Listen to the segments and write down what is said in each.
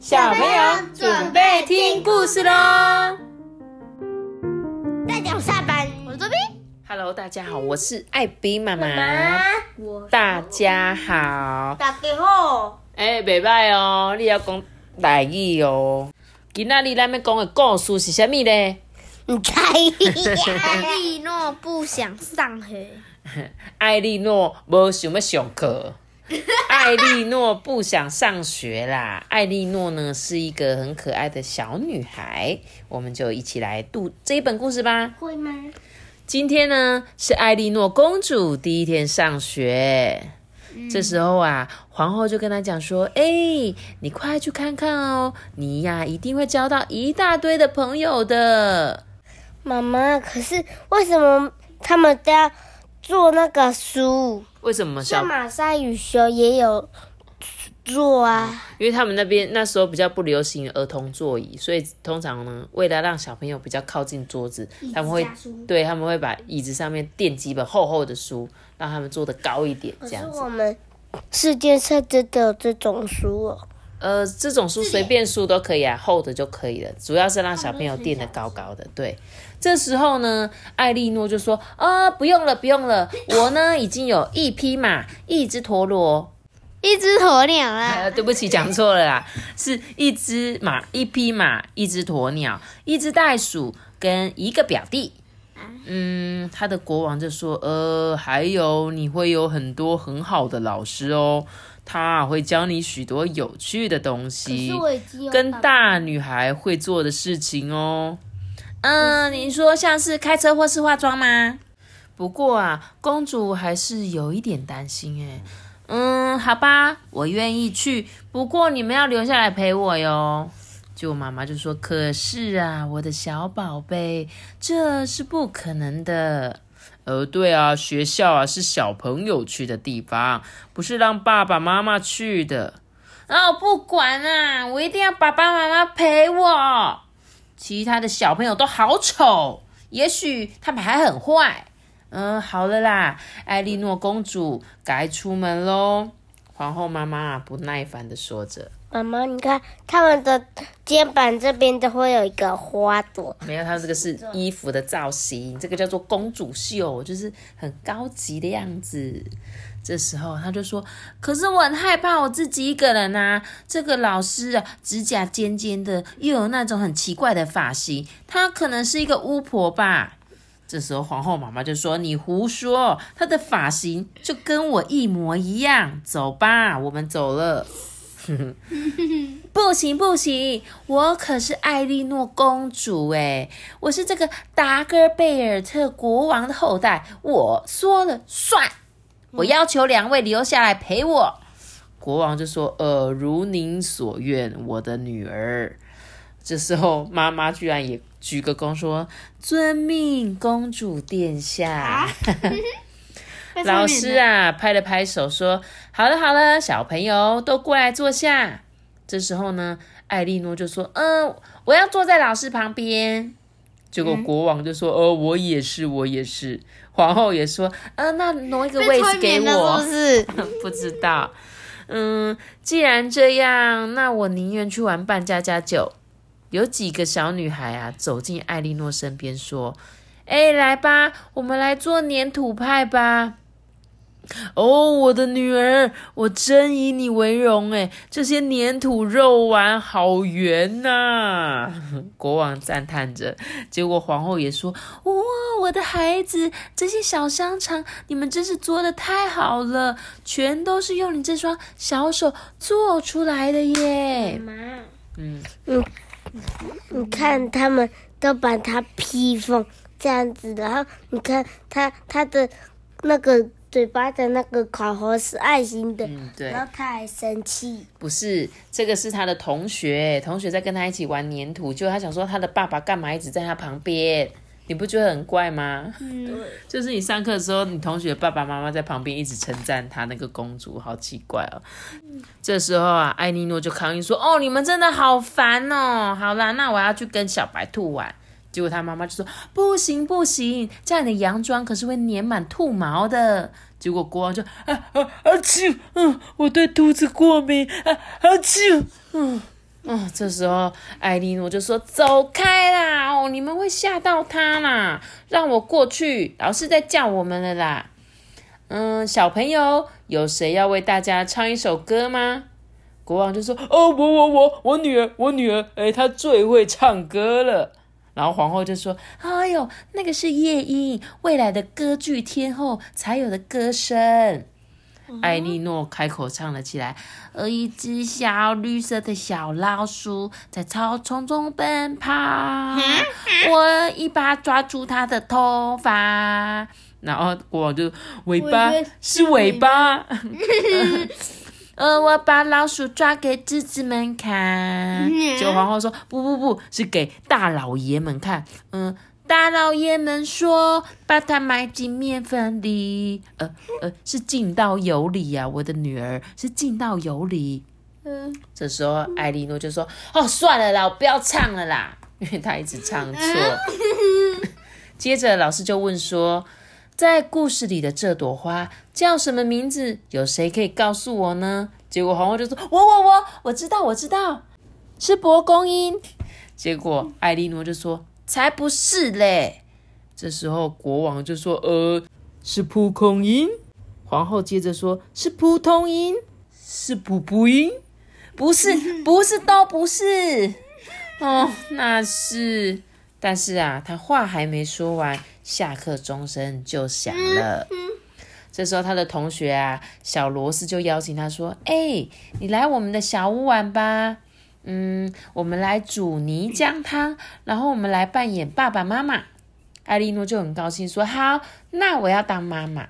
小朋友准备听故事喽！大家好，下班，我这边。Hello，大家好，我是艾比妈妈。我大家好，大家好，哎、袂歹哦，你要讲台语哦。今仔日咱要讲的故事是啥物呢？你猜。艾莉诺不想上学。艾莉诺无想要上课，艾莉诺不想上学啦。艾莉诺呢是一个很可爱的小女孩，我们就一起来读这一本故事吧。会吗？今天呢是艾莉诺公主第一天上学，这时候啊，皇后就跟她讲说：“哎、你快去看看哦，你呀一定会交到一大堆的朋友的。妈妈，可是为什么他们都要做那个书？为什么小像？马赛与熊也有坐啊。因为他们那边那时候比较不流行儿童座椅，所以通常呢，为了让小朋友比较靠近桌子，他们会对他们会把椅子上面垫几本厚厚的书，让他们坐得高一点，这样子。我们世界上真的有这种书哦。呃，这种书随便书都可以啊，厚的就可以了，主要是让小朋友垫的高高的。对，这时候呢，艾莉诺就说：“啊、不用了，不用了，我呢已经有一匹马，一只陀螺。一只鸵鸟啊呃，对不起，讲错了啦，是一只马，一匹马，一只鸵鸟，一只袋鼠跟一个表弟。”嗯，他的国王就说：“呃，还有你会有很多很好的老师哦，他会教你许多有趣的东西。”跟大女孩会做的事情哦。嗯，你说像是开车或是化妆吗？不过啊，公主还是有一点担心哎。嗯，好吧，我愿意去，不过你们要留下来陪我哟。结果妈妈就说：“可是啊，我的小宝贝，这是不可能的。”呃，对啊，学校啊是小朋友去的地方，不是让爸爸妈妈去的。哦，不管啊，我一定要爸爸妈妈陪我。其他的小朋友都好丑，也许他们还很坏。嗯，好了啦，艾莉诺公主该出门喽。皇后妈妈不耐烦的说着。妈妈，你看他们的肩膀这边都会有一个花朵。没有，它这个是衣服的造型，这个叫做公主袖，就是很高级的样子。这时候他就说：“可是我很害怕我自己一个人啊，这个老师啊，指甲尖尖的，又有那种很奇怪的发型，她可能是一个巫婆吧。”这时候皇后妈妈就说：“你胡说，她的发型就跟我一模一样。走吧，我们走了。” 不行不行，我可是艾莉诺公主哎，我是这个达戈贝尔特国王的后代，我说了算。我要求两位留下来陪我。国王就说：“呃，如您所愿，我的女儿。”这时候妈妈居然也鞠个躬说：“遵命，公主殿下。老师啊，拍了拍手说：“好了好了，小朋友都过来坐下。”这时候呢，艾莉诺就说：“嗯、我要坐在老师旁边。”结果国王就说：“哦，我也是，我也是。”皇后也说：“呃，那挪一个位置给我。”是？不知道。嗯，既然这样，那我宁愿去玩扮家家酒。有几个小女孩啊，走进艾莉诺身边说：“哎，来吧，我们来做粘土派吧。”哦，我的女儿，我真以你为荣哎！这些粘土肉丸好圆呐、国王赞叹着。结果皇后也说：“哇，我的孩子，这些小香肠，你们真是做的太好了，全都是用你这双小手做出来的耶！”妈，嗯，你看他们都把它披风这样子，然后你看他他的那个嘴巴的那个口红是爱心的，嗯，对，然后他还生气。不是，这个是他的同学，同学在跟他一起玩粘土，就他想说他的爸爸干嘛一直在他旁边，你不觉得很怪吗？嗯，就是你上课的时候，你同学爸爸妈妈在旁边一直称赞他那个公主，好奇怪哦。这时候啊，艾莉诺就抗议说：“哦，你们真的好烦哦！好啦，那我要去跟小白兔玩。”结果他妈妈就说：“不行不行，这样的洋装可是会粘满兔毛的。”结果国王就啊啊啊啾，嗯，我对兔子过敏，啊啊啾，嗯，嗯，这时候艾莉诺就说：“走开啦！哦，你们会吓到他啦，让我过去，老师在叫我们了啦。”嗯，小朋友，有谁要为大家唱一首歌吗？国王就说：“哦，我我我我女儿，我女儿，哎，她最会唱歌了。”然后皇后就说：“哎呦，那个是夜莺，未来的歌剧天后才有的歌声。”艾莉诺开口唱了起来：“而，一只小绿色的小老鼠在草丛中奔跑，我一把抓住它的头发。”然后国王就：“尾巴是尾巴。” 呃，我把老鼠抓给侄子们看。结果皇后说：“不不不，是给大老爷们看。”嗯。大老爷们说：“把它埋进面粉里，呃呃，是进到油里呀，我的女儿是进到油里。”嗯，这时候艾莉诺就说：“哦，算了啦，我不要唱了啦，因为她一直唱错。”接着老师就问说：“在故事里的这朵花叫什么名字？有谁可以告诉我呢？”结果皇后就说：“我我我，我知道，我知道，是蒲公英。”结果艾莉诺就说。才不是嘞！这时候国王就说：“呃，是蒲公英。”皇后接着说：“是普通音，是补补音，不是，不是，都不是。”哦，那是，但是啊，他话还没说完，下课钟声就响了。这时候他的同学啊，小罗斯就邀请他说：“哎，你来我们的小屋玩吧。”嗯，我们来煮泥浆汤，然后我们来扮演爸爸妈妈。艾莉诺就很高兴说：“好，那我要当妈妈。”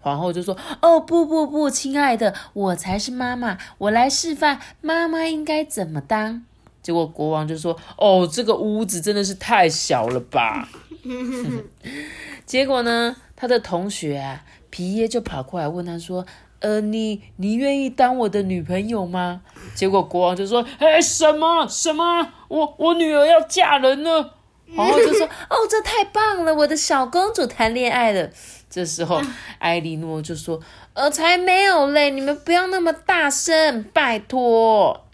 皇后就说：“哦，不不不，亲爱的，我才是妈妈，我来示范妈妈应该怎么当。”结果国王就说：“哦，这个屋子真的是太小了吧？” 结果呢，他的同学啊，皮耶就跑过来问他说。呃，你你愿意当我的女朋友吗？结果国王就说：“哎，什么什么？我我女儿要嫁人了。”皇后就说：“ 哦，这太棒了，我的小公主谈恋爱了。”这时候艾莉诺就说：“呃，才没有嘞！你们不要那么大声，拜托。”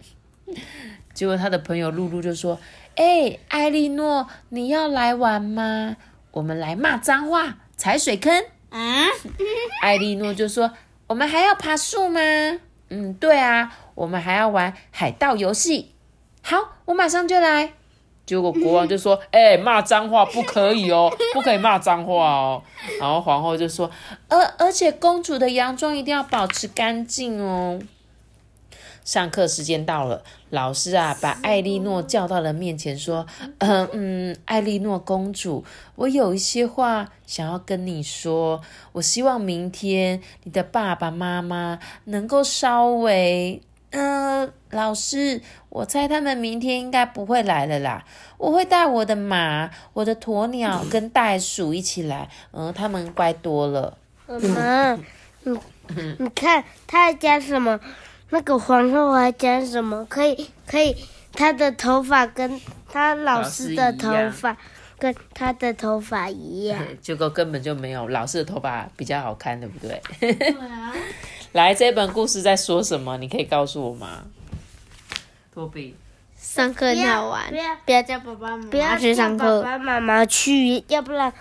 结果他的朋友露露就说：“哎，艾莉诺，你要来玩吗？我们来骂脏话，踩水坑。”啊，艾莉诺就说。我们还要爬树吗？嗯，对啊，我们还要玩海盗游戏。好，我马上就来。结果国王就说：“哎，骂脏话不可以哦，不可以骂脏话哦。”然后皇后就说：“而而且公主的洋装一定要保持干净哦。”上课时间到了，老师啊，把艾莉诺叫到了面前，说：“嗯，艾莉诺公主，我有一些话想要跟你说。我希望明天你的爸爸妈妈能够稍微……嗯，老师，我猜他们明天应该不会来了啦。我会带我的马、我的鸵鸟跟袋鼠一起来。嗯，他们乖多了。妈妈，你你看他在讲什么？”那个皇后还讲什么？可以可以，她的头发跟她老师的头发跟她的头发一样。结果根本就没有，老师的头发比较好看，对不对？对啊。来，这本故事在说什么？你可以告诉我吗？托比，上课很好玩，不要叫爸爸妈妈去上课，爸爸妈妈去，要不然。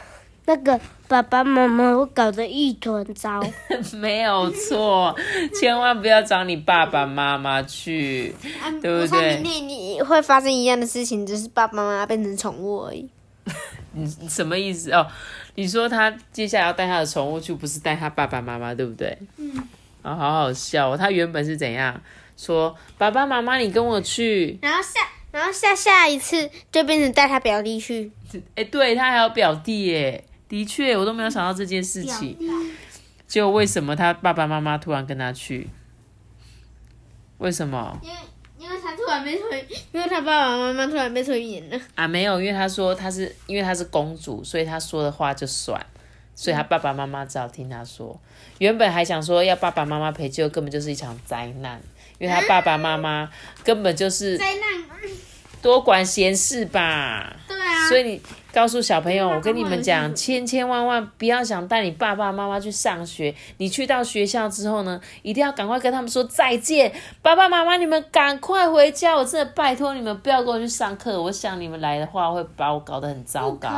那个爸爸妈妈会搞得一团糟，没有错，千万不要找你爸爸妈妈去，对不对？你你会发生一样的事情，只是爸爸妈妈变成宠物而已。你什么意思哦？你说他接下来要带他的宠物去，不是带他爸爸妈妈，对不对？嗯。啊，好好笑哦！他原本是怎样说？爸爸妈妈，你跟我去。然后下，然后下下一次就变成带他表弟去。哎，对他还有表弟耶。的确，我都没有想到这件事情。就为什么他爸爸妈妈突然跟他去？为什么？因为因为他突然被推，因为他爸爸妈妈突然被催眠了。啊，没有，因为他说他是因为他是公主，所以他说的话就算，所以他爸爸妈妈只好听他说。原本还想说要爸爸妈妈陪救，根本就是一场灾难，因为他爸爸妈妈根本就是灾难，多管闲事吧。对啊，所以你。告诉小朋友，我跟你们讲，千千万万不要想带你爸爸妈妈去上学。你去到学校之后呢，一定要赶快跟他们说再见，爸爸妈妈，你们赶快回家。我真的拜托你们不要跟我去上课。我想你们来的话会把我搞得很糟糕，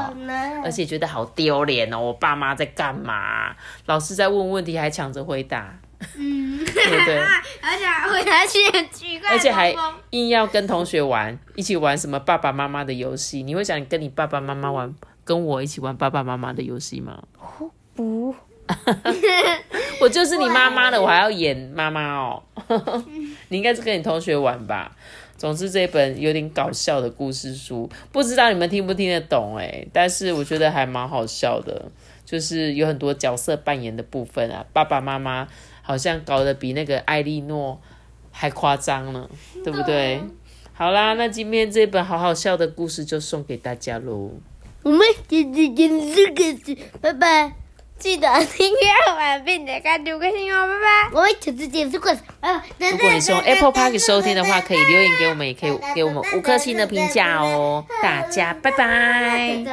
而且觉得好丢脸哦。我爸妈在干嘛？老师在问问题还抢着回答。嗯，对不对？而且回答去很奇怪，而且还硬要跟同学玩，一起玩什么爸爸妈妈的游戏？你会想跟你爸爸妈妈玩，跟我一起玩爸爸妈妈的游戏吗？不，我就是你妈妈的，我还要演妈妈哦。你应该是跟你同学玩吧？总之，这本有点搞笑的故事书，不知道你们听不听得懂哎？但是我觉得还蛮好笑的，就是有很多角色扮演的部分啊，爸爸妈妈。好像搞得比那个艾莉诺还夸张呢，对不对？好啦，那今天这本好好笑的故事就送给大家喽。我们今天讲这个，拜拜！记得订阅完并且关注个新哦，拜拜！我们下次见，如果如果你是用 Apple Park 收听的话，可以留言给我们，也可以给我们五颗星的评价哦。大家拜拜。